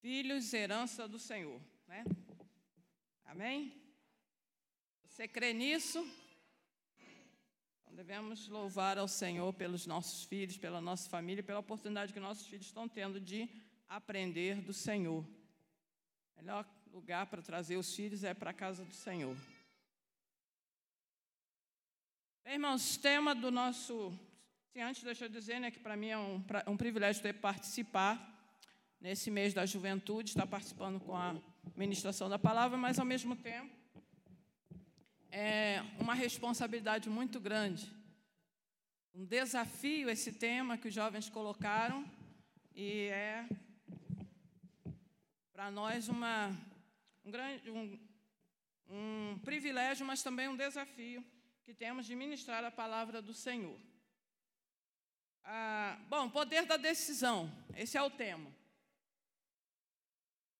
filhos, herança do Senhor. Né? Amém? Você crê nisso? Então devemos louvar ao Senhor pelos nossos filhos, pela nossa família, pela oportunidade que nossos filhos estão tendo de aprender do Senhor. O melhor lugar para trazer os filhos é para a casa do Senhor. Bem, irmãos, tema do nosso. Sim, antes deixa eu dizer né, que para mim é um, um privilégio ter participar nesse mês da juventude, estar participando com a ministração da palavra, mas ao mesmo tempo é uma responsabilidade muito grande. Um desafio esse tema que os jovens colocaram e é para nós uma, um, grande, um, um privilégio, mas também um desafio que temos de ministrar a palavra do Senhor. Ah, bom, poder da decisão, esse é o tema.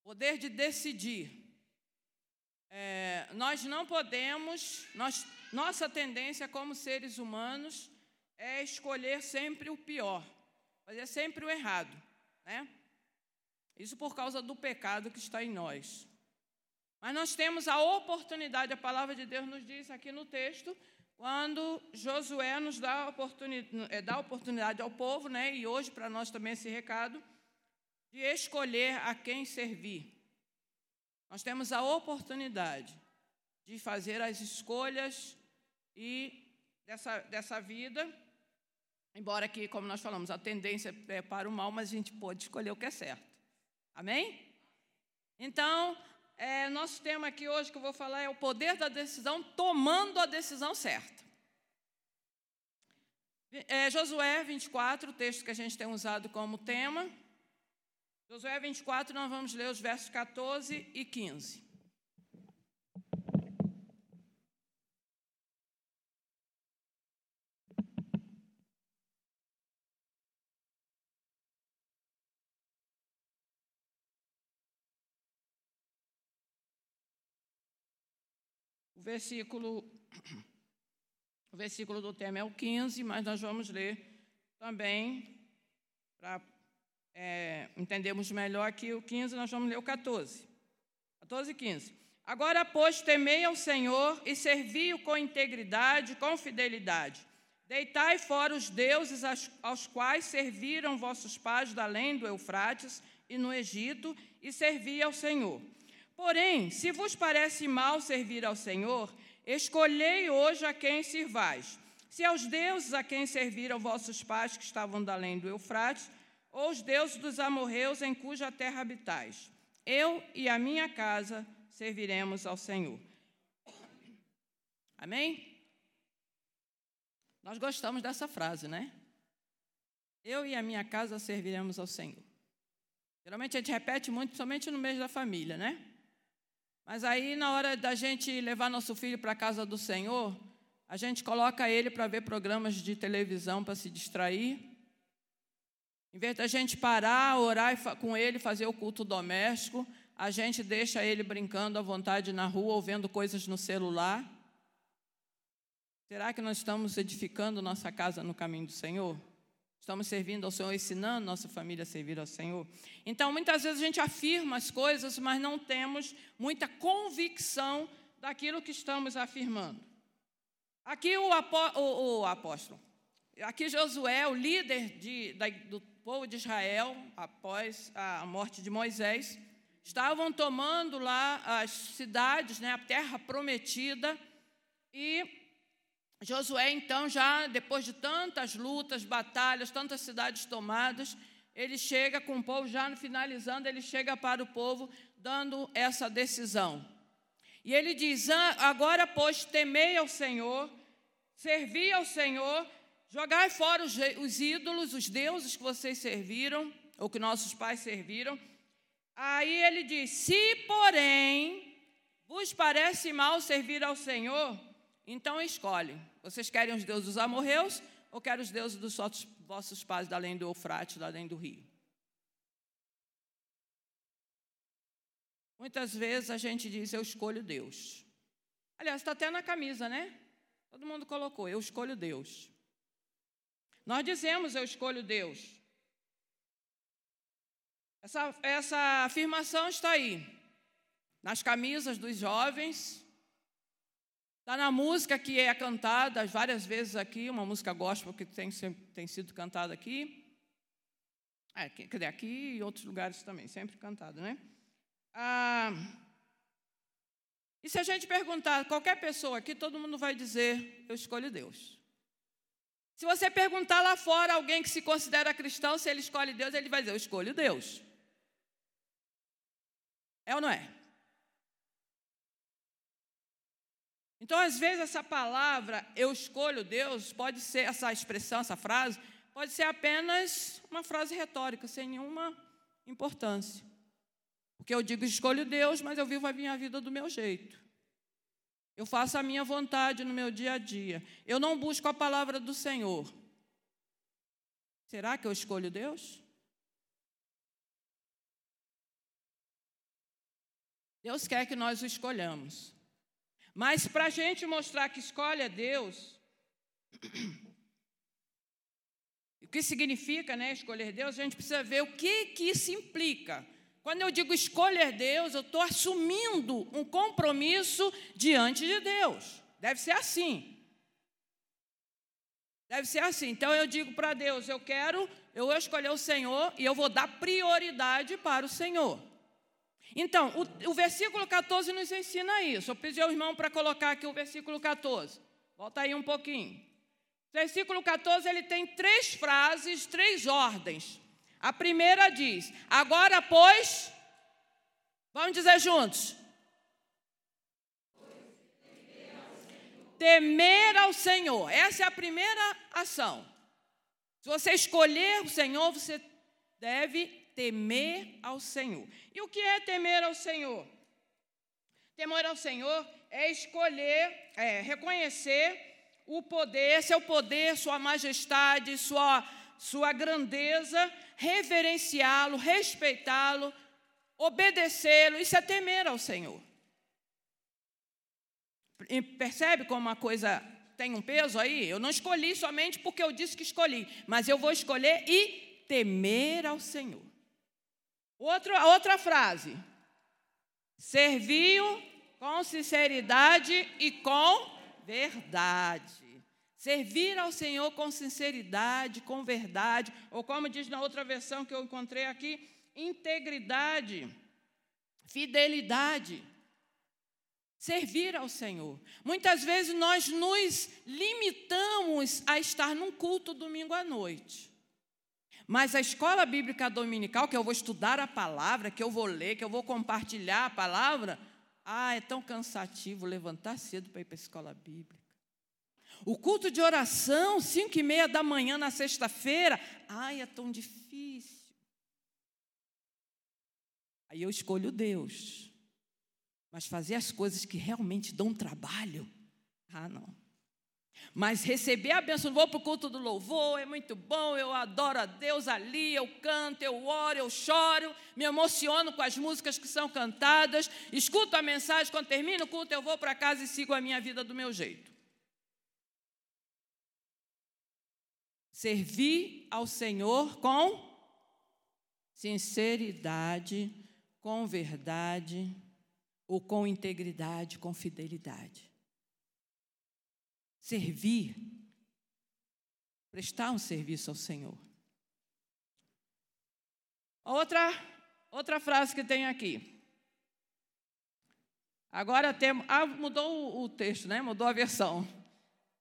Poder de decidir. É, nós não podemos, nós, nossa tendência como seres humanos é escolher sempre o pior, fazer sempre o errado, né? Isso por causa do pecado que está em nós. Mas nós temos a oportunidade, a palavra de Deus nos diz aqui no texto, quando Josué nos dá, oportunidade, é, dá oportunidade ao povo, né, e hoje para nós também esse recado, de escolher a quem servir. Nós temos a oportunidade de fazer as escolhas e dessa, dessa vida, embora que, como nós falamos, a tendência é para o mal, mas a gente pode escolher o que é certo. Amém? Então, é, nosso tema aqui hoje que eu vou falar é o poder da decisão tomando a decisão certa. É, Josué 24, o texto que a gente tem usado como tema. Josué 24, nós vamos ler os versos 14 e 15. O versículo, o versículo do tema é o 15, mas nós vamos ler também, para é, entendermos melhor aqui o 15, nós vamos ler o 14. 14 e 15. Agora, pois, temei ao Senhor e servi-o com integridade, com fidelidade. Deitai fora os deuses aos quais serviram vossos pais da além do Eufrates e no Egito, e servi ao Senhor. Porém, se vos parece mal servir ao Senhor, escolhei hoje a quem sirvais. Se aos deuses a quem serviram vossos pais que estavam da além do Eufrates, ou os deuses dos amorreus em cuja terra habitais. Eu e a minha casa serviremos ao Senhor. Amém? Nós gostamos dessa frase, né? Eu e a minha casa serviremos ao Senhor. Geralmente a gente repete muito, principalmente no mês da família, né? Mas aí, na hora da gente levar nosso filho para a casa do Senhor, a gente coloca ele para ver programas de televisão para se distrair. Em vez da gente parar, orar com ele, fazer o culto doméstico, a gente deixa ele brincando à vontade na rua ou vendo coisas no celular. Será que nós estamos edificando nossa casa no caminho do Senhor? Estamos servindo ao Senhor, ensinando nossa família a servir ao Senhor. Então, muitas vezes a gente afirma as coisas, mas não temos muita convicção daquilo que estamos afirmando. Aqui o, apó, o, o apóstolo, aqui Josué, o líder de, da, do povo de Israel, após a morte de Moisés, estavam tomando lá as cidades, né, a terra prometida, e Josué, então, já depois de tantas lutas, batalhas, tantas cidades tomadas, ele chega com o povo, já finalizando, ele chega para o povo, dando essa decisão. E ele diz: ah, Agora, pois, temei ao Senhor, servi ao Senhor, jogai fora os, os ídolos, os deuses que vocês serviram, ou que nossos pais serviram. Aí ele diz: Se, porém, vos parece mal servir ao Senhor, então escolhe. Vocês querem os deuses dos amorreus ou querem os deuses dos vossos pais da além do Eufrates, da além do rio? Muitas vezes a gente diz, eu escolho Deus. Aliás, está até na camisa, né? Todo mundo colocou, eu escolho Deus. Nós dizemos, eu escolho Deus. Essa, essa afirmação está aí, nas camisas dos jovens, está na música que é cantada várias vezes aqui, uma música gospel que tem, tem sido cantada aqui. É, dizer, aqui e outros lugares também, sempre cantado, né? Ah, e se a gente perguntar, qualquer pessoa aqui, todo mundo vai dizer: Eu escolho Deus. Se você perguntar lá fora alguém que se considera cristão, se ele escolhe Deus, ele vai dizer: Eu escolho Deus. É ou não é? Então, às vezes, essa palavra, eu escolho Deus, pode ser essa expressão, essa frase, pode ser apenas uma frase retórica, sem nenhuma importância. Porque eu digo escolho Deus, mas eu vivo a minha vida do meu jeito. Eu faço a minha vontade no meu dia a dia. Eu não busco a palavra do Senhor. Será que eu escolho Deus? Deus quer que nós o escolhamos. Mas para a gente mostrar que escolhe a Deus, o que significa né, escolher Deus, a gente precisa ver o que, que isso implica. Quando eu digo escolher Deus, eu estou assumindo um compromisso diante de Deus. Deve ser assim. Deve ser assim. Então eu digo para Deus: eu quero, eu vou escolher o Senhor e eu vou dar prioridade para o Senhor. Então, o, o versículo 14 nos ensina isso. Eu pedi ao irmão para colocar aqui o versículo 14. Volta aí um pouquinho. O versículo 14 ele tem três frases, três ordens. A primeira diz: Agora, pois, vamos dizer juntos. Temer ao Senhor. Essa é a primeira ação. Se você escolher o Senhor, você deve temer ao Senhor. E o que é temer ao Senhor? Temer ao Senhor é escolher, é, reconhecer o poder, seu poder, sua majestade, sua, sua grandeza, reverenciá-lo, respeitá-lo, obedecê-lo, isso é temer ao Senhor. E percebe como uma coisa tem um peso aí? Eu não escolhi somente porque eu disse que escolhi, mas eu vou escolher e temer ao Senhor. Outra, outra frase. Serviu com sinceridade e com verdade. Servir ao Senhor com sinceridade, com verdade, ou como diz na outra versão que eu encontrei aqui, integridade, fidelidade. Servir ao Senhor. Muitas vezes nós nos limitamos a estar num culto domingo à noite. Mas a escola bíblica dominical, que eu vou estudar a palavra, que eu vou ler, que eu vou compartilhar a palavra, ah, é tão cansativo levantar cedo para ir para a escola bíblica. O culto de oração, cinco e meia da manhã na sexta-feira, ai, é tão difícil. Aí eu escolho Deus. Mas fazer as coisas que realmente dão trabalho, ah, não. Mas receber a bênção, vou para o culto do louvor, é muito bom, eu adoro a Deus ali, eu canto, eu oro, eu choro, me emociono com as músicas que são cantadas, escuto a mensagem, quando termino o culto, eu vou para casa e sigo a minha vida do meu jeito. Servir ao Senhor com sinceridade, com verdade, ou com integridade, com fidelidade. Servir, prestar um serviço ao Senhor. Outra, outra frase que tem aqui. Agora temos. Ah, mudou o, texto, né? Mudou a versão.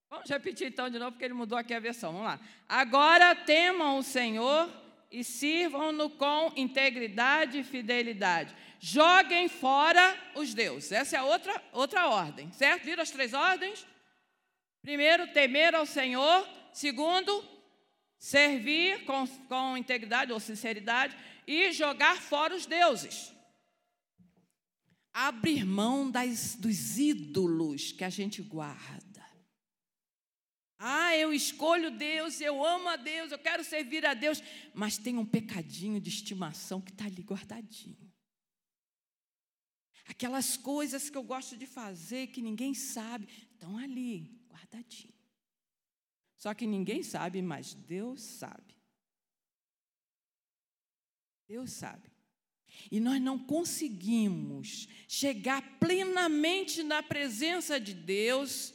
Vamos repetir então de novo, porque ele mudou aqui a versão. Vamos lá. Agora temam o Senhor e sirvam-no com integridade e fidelidade. Joguem fora os deuses. Essa é a outra, outra ordem, certo? Viram as três ordens? Primeiro, temer ao Senhor. Segundo, servir com, com integridade ou sinceridade. E jogar fora os deuses. Abrir mão das, dos ídolos que a gente guarda. Ah, eu escolho Deus, eu amo a Deus, eu quero servir a Deus, mas tem um pecadinho de estimação que está ali guardadinho. Aquelas coisas que eu gosto de fazer, que ninguém sabe, estão ali, guardadinho. Só que ninguém sabe, mas Deus sabe. Deus sabe. E nós não conseguimos chegar plenamente na presença de Deus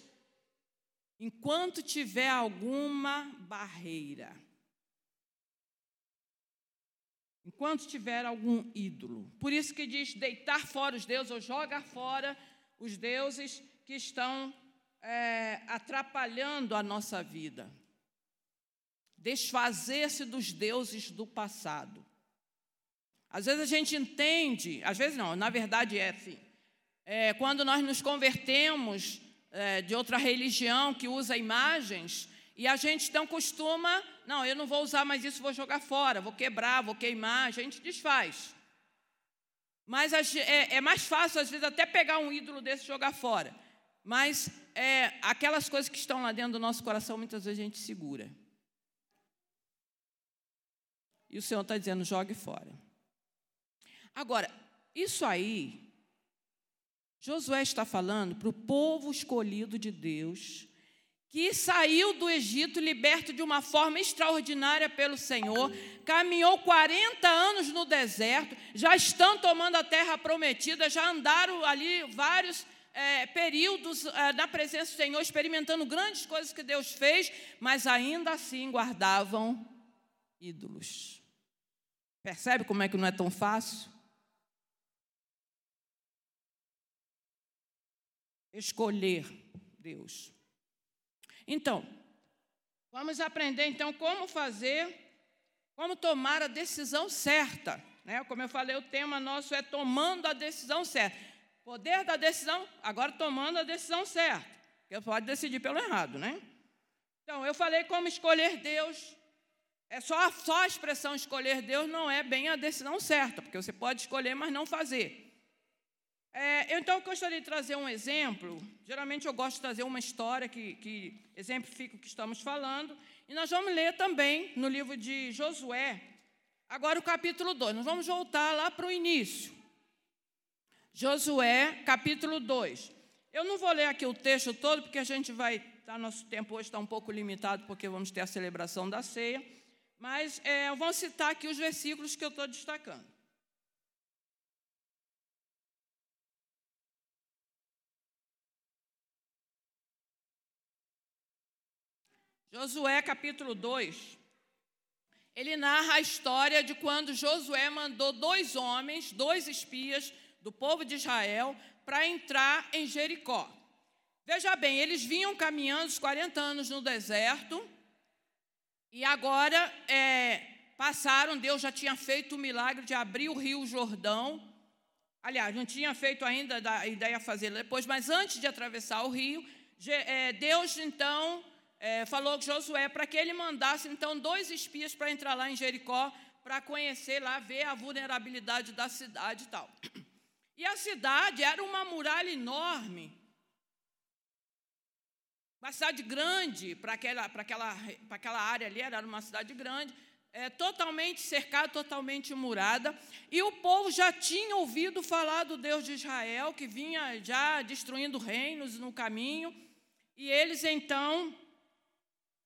enquanto tiver alguma barreira. Enquanto tiver algum ídolo. Por isso que diz deitar fora os deuses ou jogar fora os deuses que estão é, atrapalhando a nossa vida. Desfazer-se dos deuses do passado. Às vezes a gente entende, às vezes não, na verdade é assim. É, quando nós nos convertemos é, de outra religião que usa imagens, e a gente então costuma, não, eu não vou usar mais isso, vou jogar fora, vou quebrar, vou queimar, a gente desfaz. Mas é, é mais fácil, às vezes, até pegar um ídolo desse e jogar fora. Mas é, aquelas coisas que estão lá dentro do nosso coração, muitas vezes a gente segura. E o Senhor está dizendo: jogue fora. Agora, isso aí, Josué está falando para o povo escolhido de Deus, que saiu do Egito liberto de uma forma extraordinária pelo Senhor, caminhou 40 anos no deserto, já estão tomando a terra prometida, já andaram ali vários é, períodos é, na presença do Senhor, experimentando grandes coisas que Deus fez, mas ainda assim guardavam ídolos. Percebe como é que não é tão fácil? Escolher Deus. Então, vamos aprender então como fazer, como tomar a decisão certa. Né? Como eu falei, o tema nosso é tomando a decisão certa. Poder da decisão, agora tomando a decisão certa. Porque pode decidir pelo errado, né? Então, eu falei como escolher Deus. É só, só a expressão escolher Deus não é bem a decisão certa, porque você pode escolher, mas não fazer. É, então, eu gostaria de trazer um exemplo. Geralmente, eu gosto de trazer uma história que, que exemplifica o que estamos falando. E nós vamos ler também no livro de Josué, agora o capítulo 2. Nós vamos voltar lá para o início. Josué, capítulo 2. Eu não vou ler aqui o texto todo, porque a gente vai. Tá, nosso tempo hoje está um pouco limitado, porque vamos ter a celebração da ceia. Mas é, eu vou citar aqui os versículos que eu estou destacando. Josué capítulo 2, ele narra a história de quando Josué mandou dois homens, dois espias do povo de Israel, para entrar em Jericó. Veja bem, eles vinham caminhando os 40 anos no deserto, e agora é, passaram, Deus já tinha feito o milagre de abrir o rio Jordão. Aliás, não tinha feito ainda a ideia de fazer depois, mas antes de atravessar o rio, é, Deus então é, falou Josué para que ele mandasse então dois espias para entrar lá em Jericó para conhecer lá, ver a vulnerabilidade da cidade e tal. E a cidade era uma muralha enorme, uma cidade grande para aquela, para aquela, para aquela área ali, era uma cidade grande, é, totalmente cercada, totalmente murada, e o povo já tinha ouvido falar do Deus de Israel, que vinha já destruindo reinos no caminho, e eles então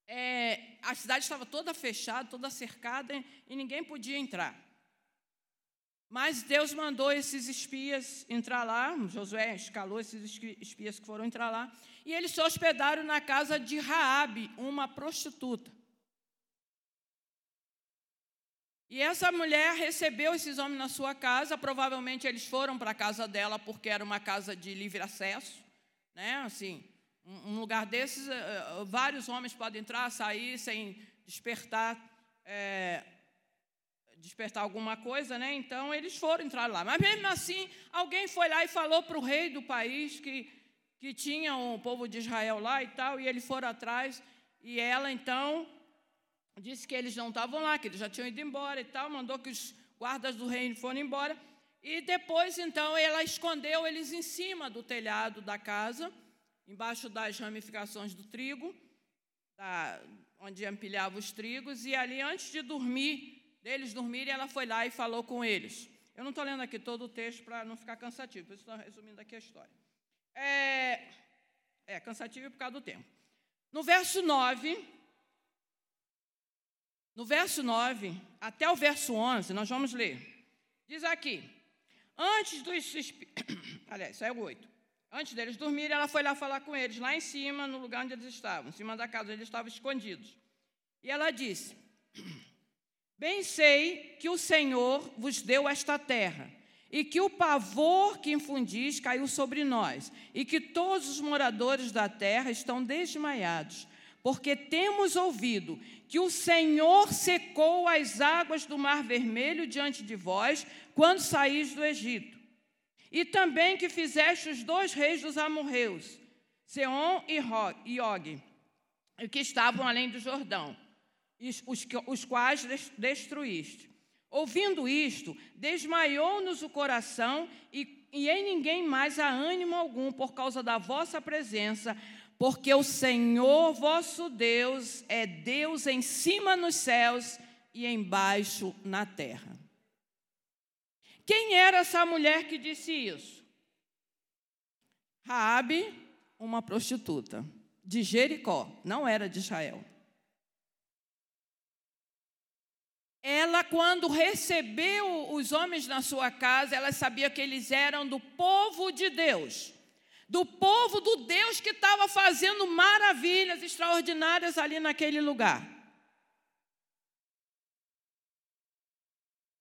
é, a cidade estava toda fechada, toda cercada e ninguém podia entrar. Mas Deus mandou esses espias entrar lá, Josué escalou esses espias que foram entrar lá, e eles se hospedaram na casa de Raabe, uma prostituta. E essa mulher recebeu esses homens na sua casa, provavelmente eles foram para a casa dela porque era uma casa de livre acesso, né? Assim, um lugar desses, eh, eh, vários homens podem entrar, sair sem despertar, é, despertar alguma coisa, né? Então eles foram entrar lá. Mas mesmo assim, alguém foi lá e falou para o rei do país que, que tinha o povo de Israel lá e tal, e eles foram atrás, e ela então disse que eles não estavam lá, que eles já tinham ido embora e tal, mandou que os guardas do reino foram embora. E depois, então, ela escondeu eles em cima do telhado da casa embaixo das ramificações do trigo, da, onde empilhava os trigos, e ali, antes de dormir, deles dormirem, ela foi lá e falou com eles. Eu não estou lendo aqui todo o texto para não ficar cansativo, por isso estou resumindo aqui a história. É, é cansativo por causa do tempo. No verso 9, no verso 9 até o verso 11, nós vamos ler. Diz aqui: Antes dos. Aliás, isso é o 8. Antes deles dormirem, ela foi lá falar com eles, lá em cima, no lugar onde eles estavam, em cima da casa, eles estavam escondidos. E ela disse: Bem sei que o Senhor vos deu esta terra, e que o pavor que infundis caiu sobre nós, e que todos os moradores da terra estão desmaiados, porque temos ouvido que o Senhor secou as águas do Mar Vermelho diante de vós, quando saís do Egito. E também que fizeste os dois reis dos amorreus, Seom e Og, que estavam além do Jordão os, os quais destruíste. Ouvindo isto, desmaiou-nos o coração e, e em ninguém mais há ânimo algum por causa da vossa presença, porque o Senhor vosso Deus é Deus em cima nos céus e embaixo na terra. Quem era essa mulher que disse isso? Raabe, uma prostituta de Jericó, não era de Israel. Ela, quando recebeu os homens na sua casa, ela sabia que eles eram do povo de Deus, do povo do Deus que estava fazendo maravilhas extraordinárias ali naquele lugar.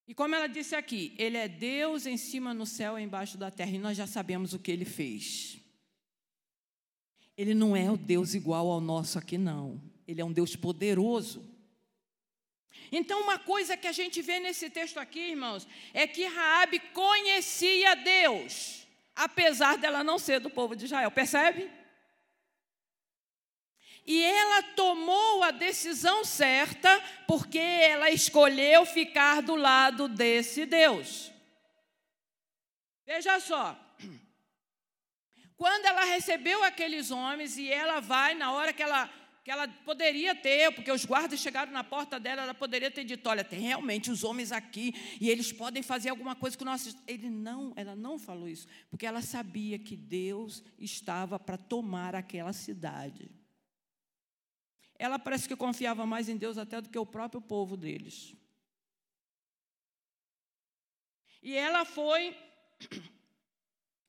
E como ela disse aqui, ele é Deus em cima no céu e embaixo da terra, e nós já sabemos o que ele fez. Ele não é o Deus igual ao nosso aqui, não. Ele é um Deus poderoso. Então, uma coisa que a gente vê nesse texto aqui, irmãos, é que Raabe conhecia Deus, apesar dela não ser do povo de Israel. Percebe? E ela tomou a decisão certa porque ela escolheu ficar do lado desse Deus. Veja só. Quando ela recebeu aqueles homens e ela vai, na hora que ela que ela poderia ter, porque os guardas chegaram na porta dela, ela poderia ter dito: olha, tem realmente os homens aqui e eles podem fazer alguma coisa com nós. Ele não, ela não falou isso, porque ela sabia que Deus estava para tomar aquela cidade. Ela parece que confiava mais em Deus até do que o próprio povo deles. E ela foi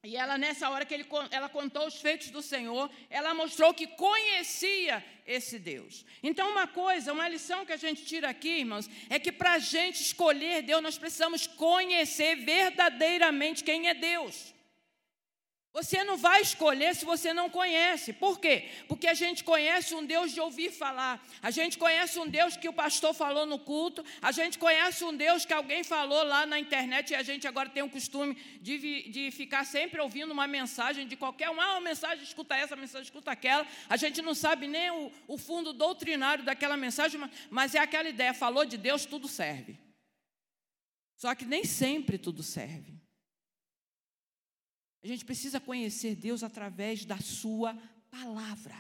e ela, nessa hora que ele, ela contou os feitos do Senhor, ela mostrou que conhecia esse Deus. Então, uma coisa, uma lição que a gente tira aqui, irmãos, é que para a gente escolher Deus, nós precisamos conhecer verdadeiramente quem é Deus. Você não vai escolher se você não conhece. Por quê? Porque a gente conhece um Deus de ouvir falar. A gente conhece um Deus que o pastor falou no culto. A gente conhece um Deus que alguém falou lá na internet e a gente agora tem o costume de, de ficar sempre ouvindo uma mensagem de qualquer uma. Ah, uma mensagem, escuta essa, mensagem, escuta aquela. A gente não sabe nem o, o fundo doutrinário daquela mensagem, mas é aquela ideia. Falou de Deus, tudo serve. Só que nem sempre tudo serve. A gente precisa conhecer Deus através da Sua palavra.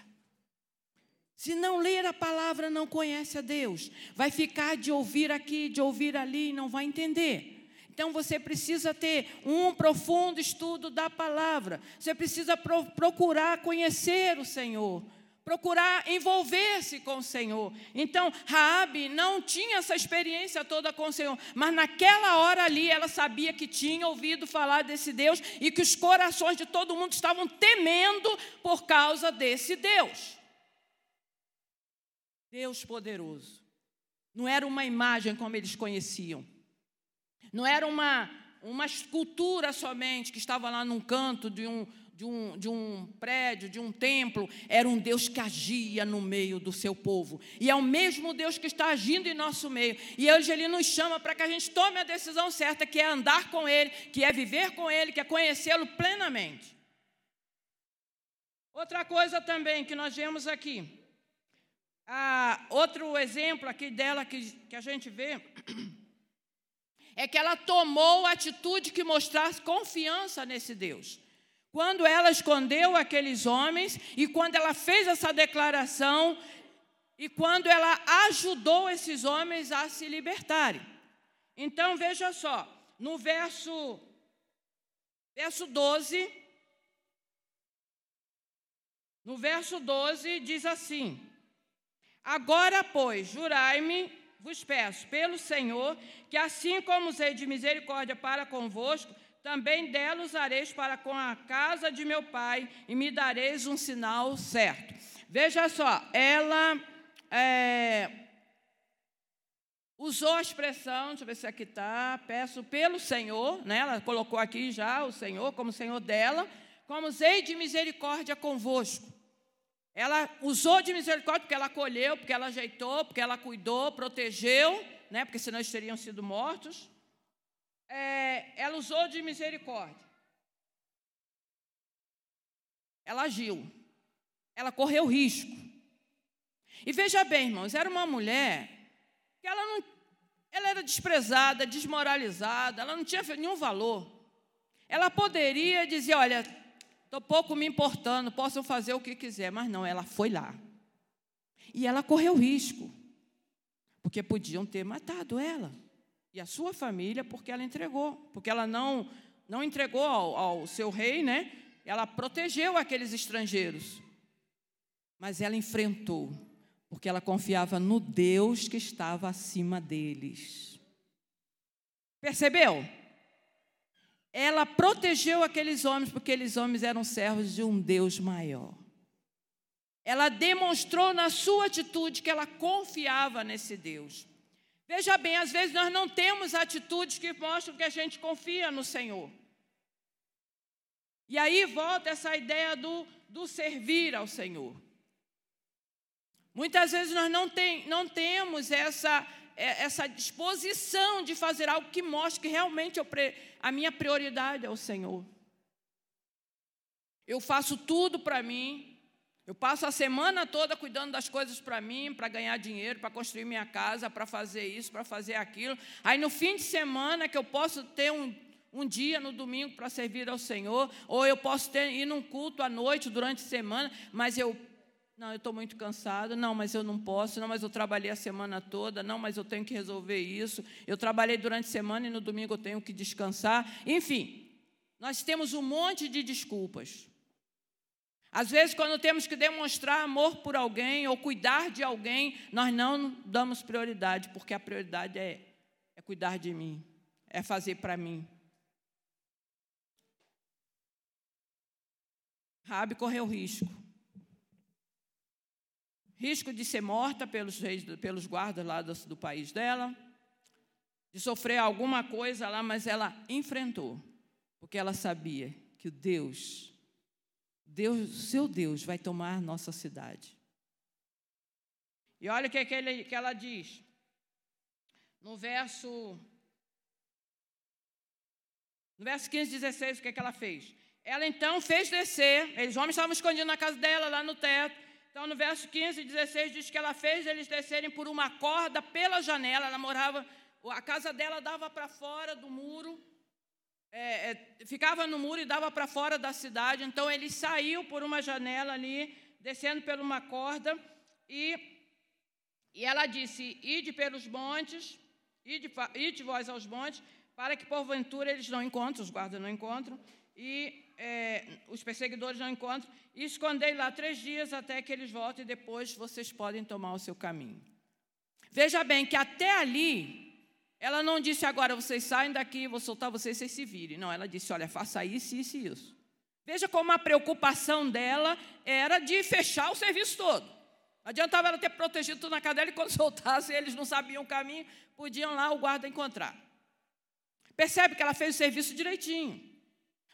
Se não ler a palavra, não conhece a Deus. Vai ficar de ouvir aqui, de ouvir ali e não vai entender. Então você precisa ter um profundo estudo da palavra. Você precisa pro procurar conhecer o Senhor procurar envolver-se com o Senhor. Então, Raabe não tinha essa experiência toda com o Senhor, mas naquela hora ali ela sabia que tinha ouvido falar desse Deus e que os corações de todo mundo estavam temendo por causa desse Deus. Deus poderoso. Não era uma imagem como eles conheciam. Não era uma uma escultura somente que estava lá num canto de um, de um, de um prédio, de um templo, era um Deus que agia no meio do seu povo. E é o mesmo Deus que está agindo em nosso meio. E hoje Ele nos chama para que a gente tome a decisão certa, que é andar com Ele, que é viver com Ele, que é conhecê-lo plenamente. Outra coisa também que nós vemos aqui, ah, outro exemplo aqui dela que, que a gente vê, é que ela tomou a atitude que mostrasse confiança nesse Deus. Quando ela escondeu aqueles homens e quando ela fez essa declaração e quando ela ajudou esses homens a se libertarem. Então veja só, no verso verso 12 No verso 12 diz assim: Agora, pois, jurai-me vos peço, pelo Senhor, que assim como usei de misericórdia para convosco, também dela usareis para com a casa de meu pai, e me dareis um sinal certo. Veja só, ela é, usou a expressão, deixa eu ver se aqui está, peço pelo Senhor, né? ela colocou aqui já o Senhor como Senhor dela, como usei de misericórdia convosco. Ela usou de misericórdia porque ela acolheu, porque ela ajeitou, porque ela cuidou, protegeu, né? porque senão eles teriam sido mortos. É, ela usou de misericórdia. Ela agiu. Ela correu risco. E veja bem, irmãos, era uma mulher que ela não, ela era desprezada, desmoralizada, ela não tinha nenhum valor. Ela poderia dizer, olha, Estou pouco me importando, posso fazer o que quiser. Mas não, ela foi lá. E ela correu risco. Porque podiam ter matado ela. E a sua família, porque ela entregou. Porque ela não, não entregou ao, ao seu rei, né? Ela protegeu aqueles estrangeiros. Mas ela enfrentou. Porque ela confiava no Deus que estava acima deles. Percebeu? ela protegeu aqueles homens, porque aqueles homens eram servos de um Deus maior. Ela demonstrou na sua atitude que ela confiava nesse Deus. Veja bem, às vezes nós não temos atitudes que mostram que a gente confia no Senhor. E aí volta essa ideia do, do servir ao Senhor. Muitas vezes nós não, tem, não temos essa, é, essa disposição de fazer algo que mostre que realmente a minha prioridade é o Senhor. Eu faço tudo para mim, eu passo a semana toda cuidando das coisas para mim, para ganhar dinheiro, para construir minha casa, para fazer isso, para fazer aquilo. Aí no fim de semana que eu posso ter um, um dia no domingo para servir ao Senhor, ou eu posso ter, ir num culto à noite durante a semana, mas eu não, eu estou muito cansado. Não, mas eu não posso. Não, mas eu trabalhei a semana toda. Não, mas eu tenho que resolver isso. Eu trabalhei durante a semana e no domingo eu tenho que descansar. Enfim, nós temos um monte de desculpas. Às vezes, quando temos que demonstrar amor por alguém ou cuidar de alguém, nós não damos prioridade, porque a prioridade é, é cuidar de mim, é fazer para mim. Rabi correu risco risco de ser morta pelos, reis, pelos guardas lá do, do país dela, de sofrer alguma coisa lá, mas ela enfrentou, porque ela sabia que o Deus, Deus, seu Deus, vai tomar nossa cidade. E olha o que, é que, ele, que ela diz, no verso, no verso 15, 16, o que, é que ela fez? Ela então fez descer, os homens estavam escondidos na casa dela, lá no teto, então, no verso 15 e 16, diz que ela fez eles descerem por uma corda pela janela. Ela morava, a casa dela dava para fora do muro, é, é, ficava no muro e dava para fora da cidade. Então, ele saiu por uma janela ali, descendo por uma corda, e, e ela disse: Ide pelos montes, ide, ide vós aos montes, para que porventura eles não encontrem, os guardas não encontram, e é, os perseguidores não encontram, e escondei lá três dias até que eles voltem, e depois vocês podem tomar o seu caminho. Veja bem que até ali, ela não disse agora vocês saem daqui, vou soltar vocês, vocês se virem. Não, ela disse: olha, faça isso, isso e isso. Veja como a preocupação dela era de fechar o serviço todo. Não adiantava ela ter protegido tudo na cadeira e quando soltasse, eles não sabiam o caminho, podiam lá o guarda encontrar. Percebe que ela fez o serviço direitinho.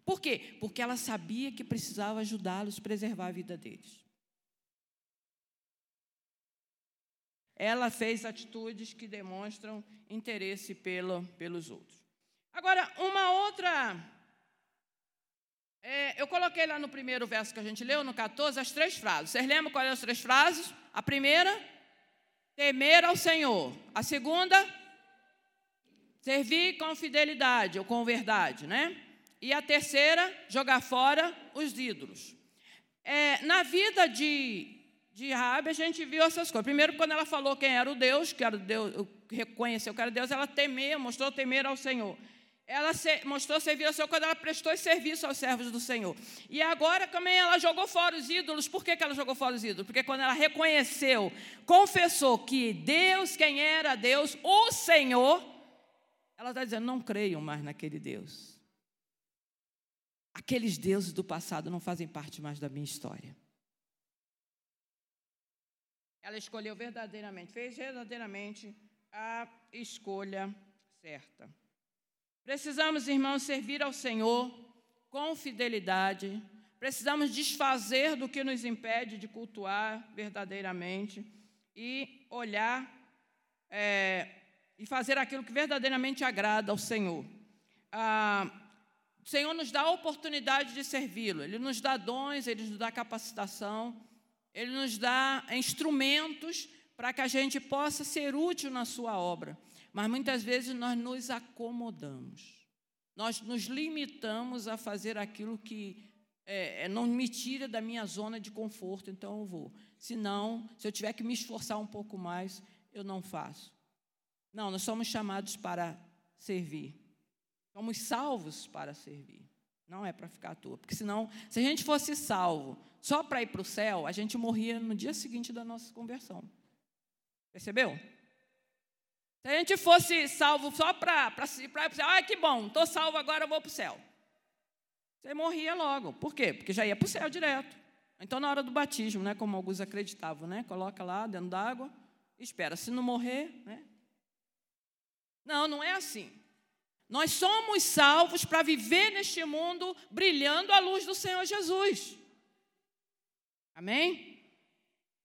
Por quê? Porque ela sabia que precisava ajudá-los a preservar a vida deles. Ela fez atitudes que demonstram interesse pelo, pelos outros. Agora, uma outra. É, eu coloquei lá no primeiro verso que a gente leu, no 14, as três frases. Vocês lembram quais são as três frases? A primeira, temer ao Senhor. A segunda, servir com fidelidade ou com verdade, né? E a terceira, jogar fora os ídolos. É, na vida de, de Rabi, a gente viu essas coisas. Primeiro, quando ela falou quem era o Deus, que era o Deus, reconheceu que era Deus, ela temeu, mostrou temer ao Senhor. ela mostrou servir ao Senhor quando ela prestou serviço aos servos do Senhor. E agora também ela jogou fora os ídolos. Por que, que ela jogou fora os ídolos? Porque quando ela reconheceu, confessou que Deus, quem era Deus, o Senhor, ela está dizendo: não creio mais naquele Deus. Aqueles deuses do passado não fazem parte mais da minha história. Ela escolheu verdadeiramente, fez verdadeiramente a escolha certa. Precisamos, irmãos, servir ao Senhor com fidelidade. Precisamos desfazer do que nos impede de cultuar verdadeiramente e olhar é, e fazer aquilo que verdadeiramente agrada ao Senhor. Ah, o Senhor nos dá a oportunidade de servi-lo, Ele nos dá dons, Ele nos dá capacitação, Ele nos dá instrumentos para que a gente possa ser útil na Sua obra. Mas muitas vezes nós nos acomodamos. Nós nos limitamos a fazer aquilo que é, é, não me tira da minha zona de conforto, então eu vou. Se não, se eu tiver que me esforçar um pouco mais, eu não faço. Não, nós somos chamados para servir. Somos salvos para servir. Não é para ficar à toa. Porque senão, se a gente fosse salvo só para ir para o céu, a gente morria no dia seguinte da nossa conversão. Percebeu? Se a gente fosse salvo só para ir para o céu, ah, que bom, estou salvo agora, vou para o céu. Você morria logo. Por quê? Porque já ia para o céu direto. Então, na hora do batismo, né, como alguns acreditavam, né, coloca lá dentro d'água, espera. Se não morrer, né? Não, não é assim. Nós somos salvos para viver neste mundo brilhando a luz do Senhor Jesus. Amém?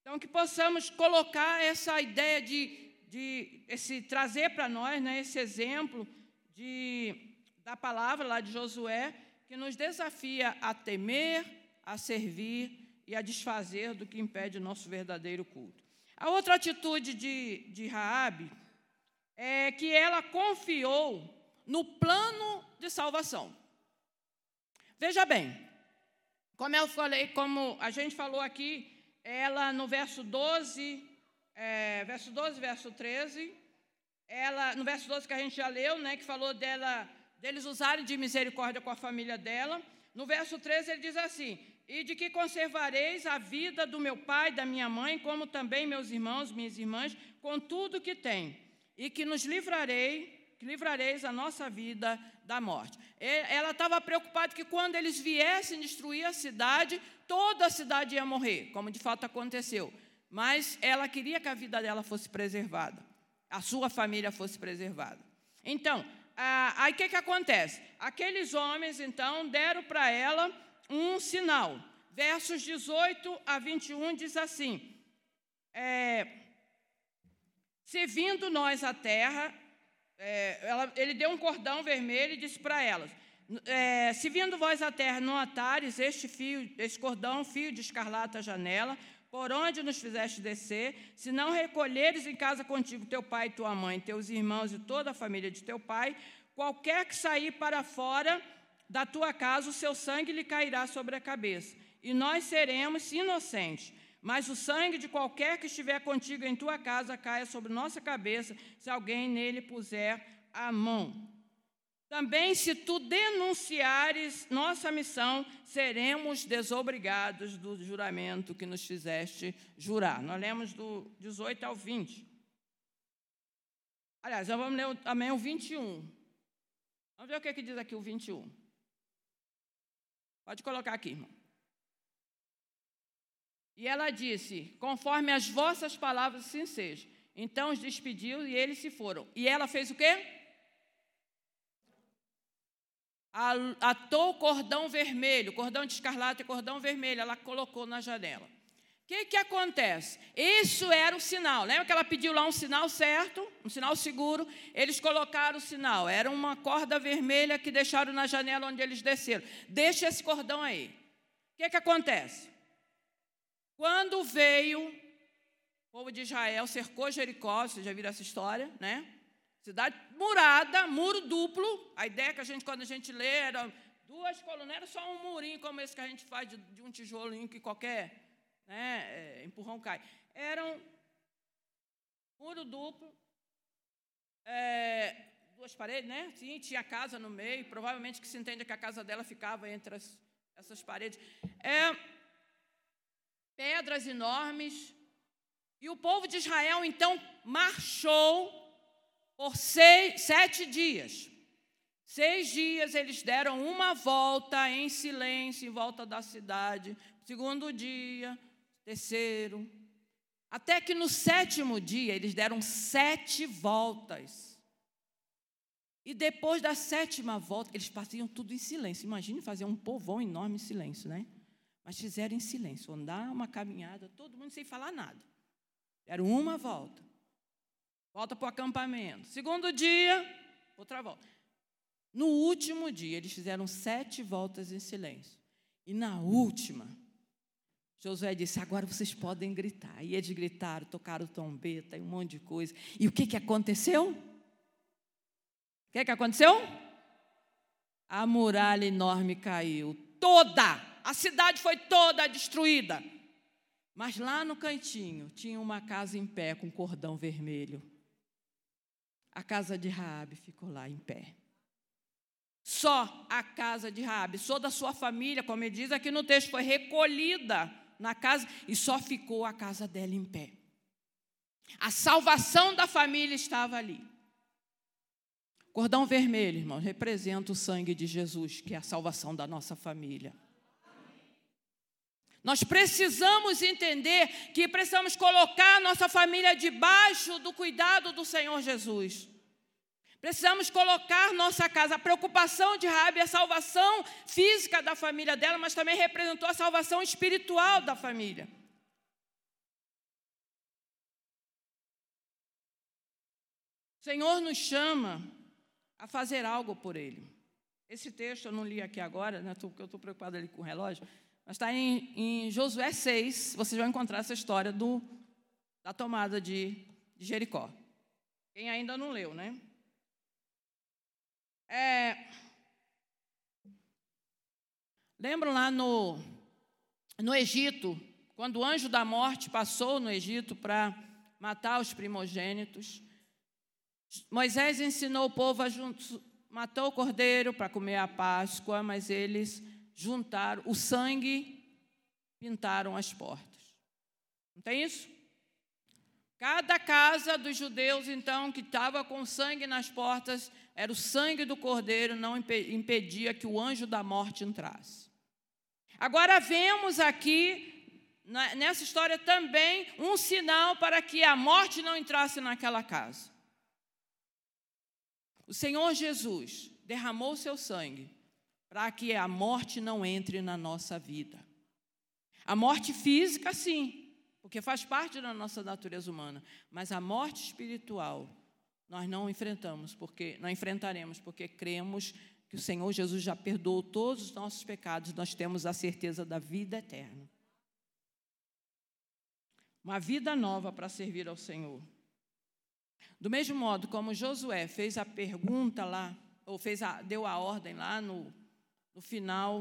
Então, que possamos colocar essa ideia de de esse trazer para nós né, esse exemplo de, da palavra lá de Josué, que nos desafia a temer, a servir e a desfazer do que impede o nosso verdadeiro culto. A outra atitude de, de Raabe é que ela confiou no plano de salvação. Veja bem, como eu falei, como a gente falou aqui, ela no verso 12 é, verso 12, verso 13, ela, no verso 12 que a gente já leu, né, que falou dela, deles usarem de misericórdia com a família dela, no verso 13 ele diz assim: E de que conservareis a vida do meu pai, da minha mãe, como também meus irmãos, minhas irmãs, com tudo que tem, e que nos livrarei, que livrareis a nossa vida da morte. Ela estava preocupada que quando eles viessem destruir a cidade, toda a cidade ia morrer, como de fato aconteceu mas ela queria que a vida dela fosse preservada, a sua família fosse preservada. Então, aí o que, que acontece? Aqueles homens, então, deram para ela um sinal. Versos 18 a 21 diz assim: é, Se vindo nós à terra, é, ela, ele deu um cordão vermelho e disse para elas: é, Se vindo vós à terra não atares este fio, este cordão, fio de escarlata à janela, por onde nos fizeste descer, se não recolheres em casa contigo teu pai e tua mãe, teus irmãos e toda a família de teu pai, qualquer que sair para fora da tua casa, o seu sangue lhe cairá sobre a cabeça, e nós seremos inocentes. Mas o sangue de qualquer que estiver contigo em tua casa caia sobre nossa cabeça, se alguém nele puser a mão. Também, se tu denunciares nossa missão, seremos desobrigados do juramento que nos fizeste jurar. Nós lemos do 18 ao 20. Aliás, vamos ler também o 21. Vamos ver o que, é que diz aqui o 21. Pode colocar aqui, irmão. E ela disse: Conforme as vossas palavras, sim seja. Então os despediu e eles se foram. E ela fez o quê? atou cordão vermelho, cordão de escarlate e cordão vermelho, ela colocou na janela. O que, que acontece? Isso era o sinal. Lembra que ela pediu lá um sinal certo, um sinal seguro? Eles colocaram o sinal. Era uma corda vermelha que deixaram na janela onde eles desceram. Deixa esse cordão aí. O que, que acontece? Quando veio, o povo de Israel cercou Jericó, vocês já viram essa história, né? Cidade murada, muro duplo. A ideia que a gente, quando a gente lê, era duas colunas, era só um murinho como esse que a gente faz de, de um tijolinho que qualquer né, é, empurrão cai. Era um muro duplo, é, duas paredes, né? Sim, tinha casa no meio. Provavelmente que se entende que a casa dela ficava entre as, essas paredes. É, pedras enormes. E o povo de Israel então marchou por seis, sete dias. Seis dias eles deram uma volta em silêncio em volta da cidade. Segundo dia, terceiro. Até que no sétimo dia eles deram sete voltas. E depois da sétima volta, eles faziam tudo em silêncio. Imagine fazer um povão enorme em silêncio, né? Mas fizeram em silêncio, andar uma caminhada, todo mundo sem falar nada. Deram uma volta. Volta para o acampamento. Segundo dia, outra volta. No último dia, eles fizeram sete voltas em silêncio. E na última, Josué disse: Agora vocês podem gritar. E eles gritaram, tocaram trombeta e um monte de coisa. E o que, que aconteceu? O que, que aconteceu? A muralha enorme caiu. Toda! A cidade foi toda destruída. Mas lá no cantinho tinha uma casa em pé com cordão vermelho. A casa de Raabe ficou lá em pé. Só a casa de Raabe, só da sua família, como ele diz aqui no texto, foi recolhida na casa e só ficou a casa dela em pé. A salvação da família estava ali. Cordão vermelho, irmão, representa o sangue de Jesus, que é a salvação da nossa família. Nós precisamos entender que precisamos colocar a nossa família debaixo do cuidado do Senhor Jesus. Precisamos colocar nossa casa. A preocupação de Rabi é a salvação física da família dela, mas também representou a salvação espiritual da família. O Senhor nos chama a fazer algo por Ele. Esse texto eu não li aqui agora, né, porque eu estou preocupado ali com o relógio, mas está em, em, Josué 6, vocês vão encontrar essa história do, da tomada de, de Jericó. Quem ainda não leu, né? É, lembram lá no, no Egito, quando o anjo da morte passou no Egito para matar os primogênitos, Moisés ensinou o povo a matou o cordeiro para comer a Páscoa, mas eles juntaram o sangue, pintaram as portas. Não tem isso? Cada casa dos judeus, então, que estava com sangue nas portas, era o sangue do cordeiro, não impedia que o anjo da morte entrasse. Agora vemos aqui, nessa história também, um sinal para que a morte não entrasse naquela casa. O Senhor Jesus derramou seu sangue para que a morte não entre na nossa vida. A morte física, sim, porque faz parte da nossa natureza humana, mas a morte espiritual nós não enfrentamos, porque não enfrentaremos, porque cremos que o Senhor Jesus já perdoou todos os nossos pecados, nós temos a certeza da vida eterna. Uma vida nova para servir ao Senhor. Do mesmo modo como Josué fez a pergunta lá, ou fez a, deu a ordem lá no no final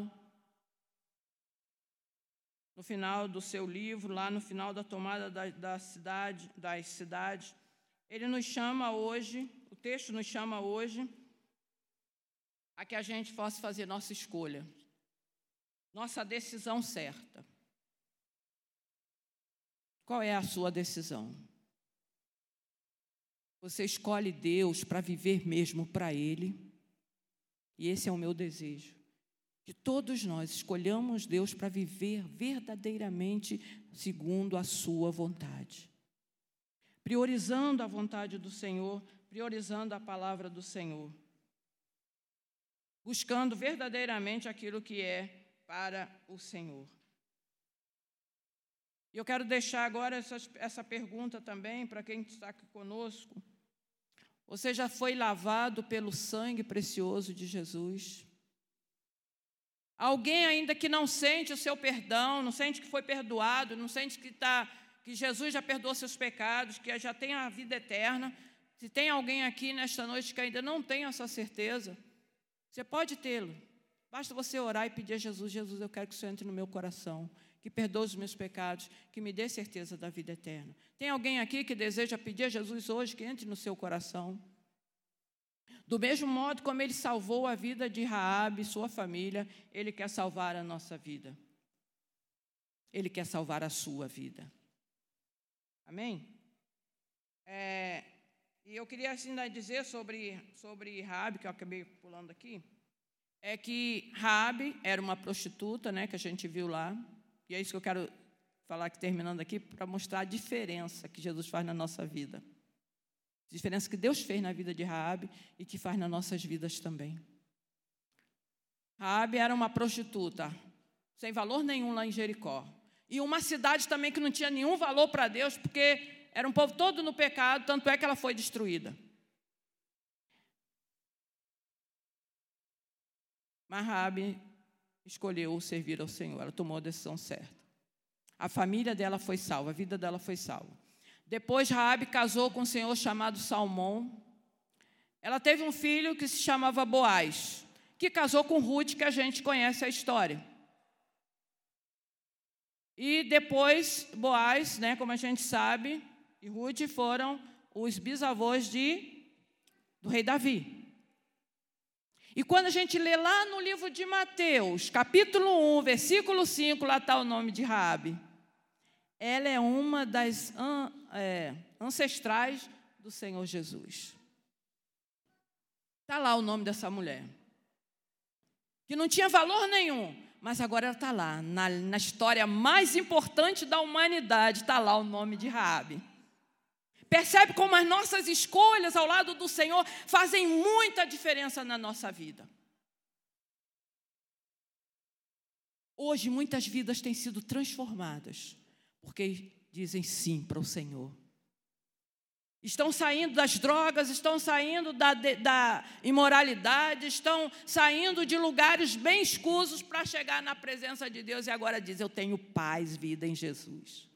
no final do seu livro, lá no final da tomada da, da cidade, das cidades, ele nos chama hoje, o texto nos chama hoje a que a gente possa fazer nossa escolha, nossa decisão certa. Qual é a sua decisão? Você escolhe Deus para viver mesmo para Ele, e esse é o meu desejo que todos nós escolhamos Deus para viver verdadeiramente segundo a Sua vontade. Priorizando a vontade do Senhor, priorizando a palavra do Senhor. Buscando verdadeiramente aquilo que é para o Senhor. E eu quero deixar agora essa, essa pergunta também para quem está aqui conosco. Você já foi lavado pelo sangue precioso de Jesus? Alguém ainda que não sente o seu perdão, não sente que foi perdoado, não sente que, tá, que Jesus já perdoou seus pecados, que já tem a vida eterna. Se tem alguém aqui nesta noite que ainda não tem essa certeza, você pode tê-lo. Basta você orar e pedir a Jesus: Jesus, eu quero que o Senhor entre no meu coração, que perdoe os meus pecados, que me dê certeza da vida eterna. Tem alguém aqui que deseja pedir a Jesus hoje que entre no seu coração? Do mesmo modo como ele salvou a vida de Raabe e sua família, ele quer salvar a nossa vida. Ele quer salvar a sua vida. Amém? É, e eu queria ainda dizer sobre, sobre Raabe, que eu acabei pulando aqui, é que Raabe era uma prostituta, né, que a gente viu lá, e é isso que eu quero falar aqui, terminando aqui, para mostrar a diferença que Jesus faz na nossa vida. Diferença que Deus fez na vida de Raabe e que faz nas nossas vidas também. Raabe era uma prostituta, sem valor nenhum lá em Jericó. E uma cidade também que não tinha nenhum valor para Deus, porque era um povo todo no pecado, tanto é que ela foi destruída. Mas Raabe escolheu servir ao Senhor, ela tomou a decisão certa. A família dela foi salva, a vida dela foi salva. Depois Raabe casou com um senhor chamado Salmão. Ela teve um filho que se chamava Boaz, que casou com Ruth, que a gente conhece a história. E depois Boaz, né, como a gente sabe, e Ruth foram os bisavós de do rei Davi. E quando a gente lê lá no livro de Mateus, capítulo 1, versículo 5, lá está o nome de Raabe. Ela é uma das é, ancestrais do Senhor Jesus. Está lá o nome dessa mulher. Que não tinha valor nenhum, mas agora ela está lá. Na, na história mais importante da humanidade, está lá o nome de Raabe. Percebe como as nossas escolhas ao lado do Senhor fazem muita diferença na nossa vida. Hoje, muitas vidas têm sido transformadas porque dizem sim para o Senhor. Estão saindo das drogas, estão saindo da, da imoralidade, estão saindo de lugares bem escusos para chegar na presença de Deus e agora diz: Eu tenho paz, vida em Jesus.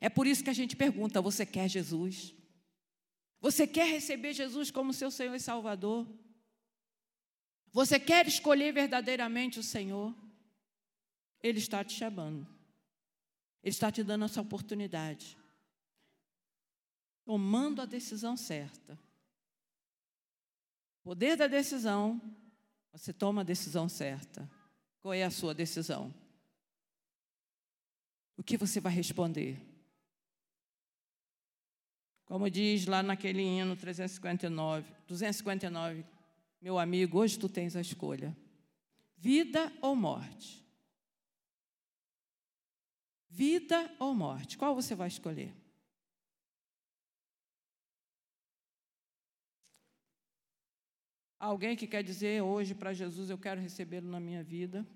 É por isso que a gente pergunta: Você quer Jesus? Você quer receber Jesus como seu Senhor e Salvador? Você quer escolher verdadeiramente o Senhor? Ele está te chamando. Ele está te dando essa oportunidade. Tomando a decisão certa. Poder da decisão, você toma a decisão certa. Qual é a sua decisão? O que você vai responder? Como diz lá naquele hino 359, 259, meu amigo, hoje tu tens a escolha: vida ou morte. Vida ou morte? Qual você vai escolher? Alguém que quer dizer hoje para Jesus, eu quero recebê-lo na minha vida?